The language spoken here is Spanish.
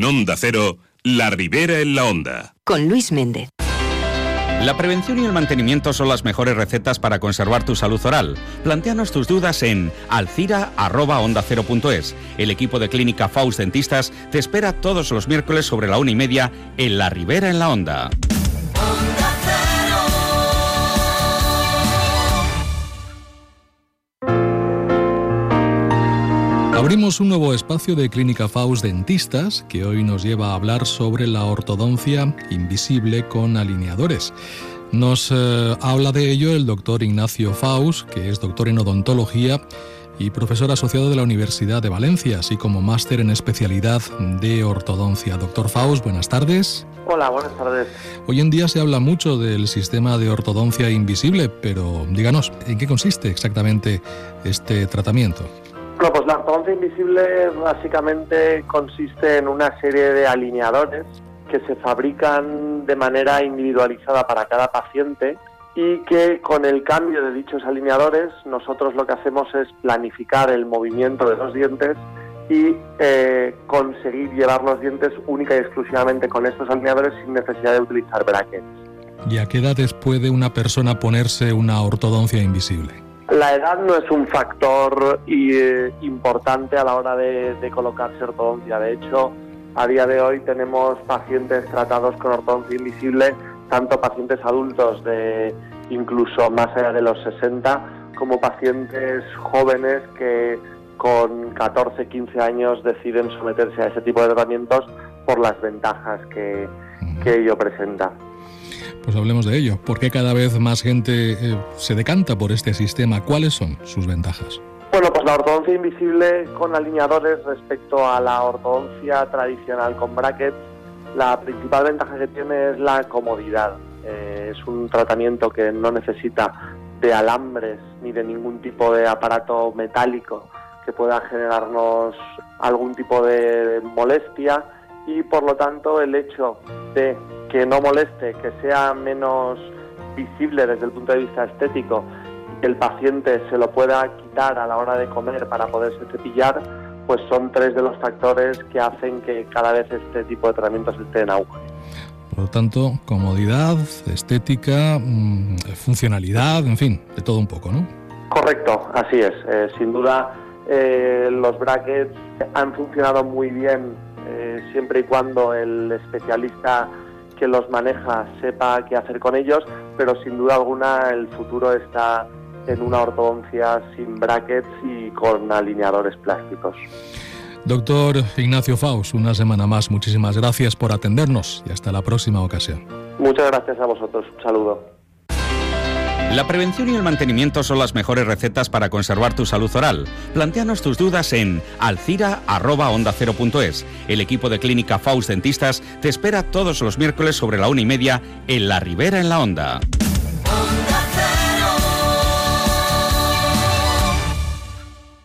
Onda Cero, La Ribera en la Onda. Con Luis Méndez. La prevención y el mantenimiento son las mejores recetas para conservar tu salud oral. Planteanos tus dudas en alcira.onda0.es. El equipo de Clínica Faust Dentistas te espera todos los miércoles sobre la una y media en La Ribera en la Onda. Abrimos un nuevo espacio de Clínica Faust Dentistas que hoy nos lleva a hablar sobre la ortodoncia invisible con alineadores. Nos eh, habla de ello el doctor Ignacio Faust, que es doctor en odontología y profesor asociado de la Universidad de Valencia, así como máster en especialidad de ortodoncia. Doctor Faust, buenas tardes. Hola, buenas tardes. Hoy en día se habla mucho del sistema de ortodoncia invisible, pero díganos, ¿en qué consiste exactamente este tratamiento? Pues la ortodoncia invisible básicamente consiste en una serie de alineadores que se fabrican de manera individualizada para cada paciente y que con el cambio de dichos alineadores nosotros lo que hacemos es planificar el movimiento de los dientes y eh, conseguir llevar los dientes única y exclusivamente con estos alineadores sin necesidad de utilizar brackets. ¿Y a qué edades puede una persona ponerse una ortodoncia invisible? La edad no es un factor eh, importante a la hora de, colocarse ortodoncia. De hecho, a día de hoy tenemos pacientes tratados con ortodoncia invisible, tanto pacientes adultos de incluso más allá de los 60, como pacientes jóvenes que con 14, 15 años deciden someterse a ese tipo de tratamientos por las ventajas que ello presenta. Pues hablemos de ello. ¿Por qué cada vez más gente eh, se decanta por este sistema? ¿Cuáles son sus ventajas? Bueno, pues la ortodoncia invisible con alineadores respecto a la ortodoncia tradicional con brackets, la principal ventaja que tiene es la comodidad. Eh, es un tratamiento que no necesita de alambres ni de ningún tipo de aparato metálico que pueda generarnos algún tipo de molestia y por lo tanto el hecho de que no moleste, que sea menos visible desde el punto de vista estético, que el paciente se lo pueda quitar a la hora de comer para poderse cepillar, pues son tres de los factores que hacen que cada vez este tipo de tratamientos esté en auge. Por lo tanto, comodidad, estética, mm, funcionalidad, en fin, de todo un poco, ¿no? Correcto, así es. Eh, sin duda, eh, los brackets han funcionado muy bien eh, siempre y cuando el especialista que los maneja sepa qué hacer con ellos, pero sin duda alguna el futuro está en una ortodoncia sin brackets y con alineadores plásticos. Doctor Ignacio Faust, una semana más, muchísimas gracias por atendernos y hasta la próxima ocasión. Muchas gracias a vosotros, un saludo. La prevención y el mantenimiento son las mejores recetas para conservar tu salud oral. Planteanos tus dudas en alcira.onda0.es. El equipo de Clínica Faust Dentistas te espera todos los miércoles sobre la una y media en La Ribera en la Onda.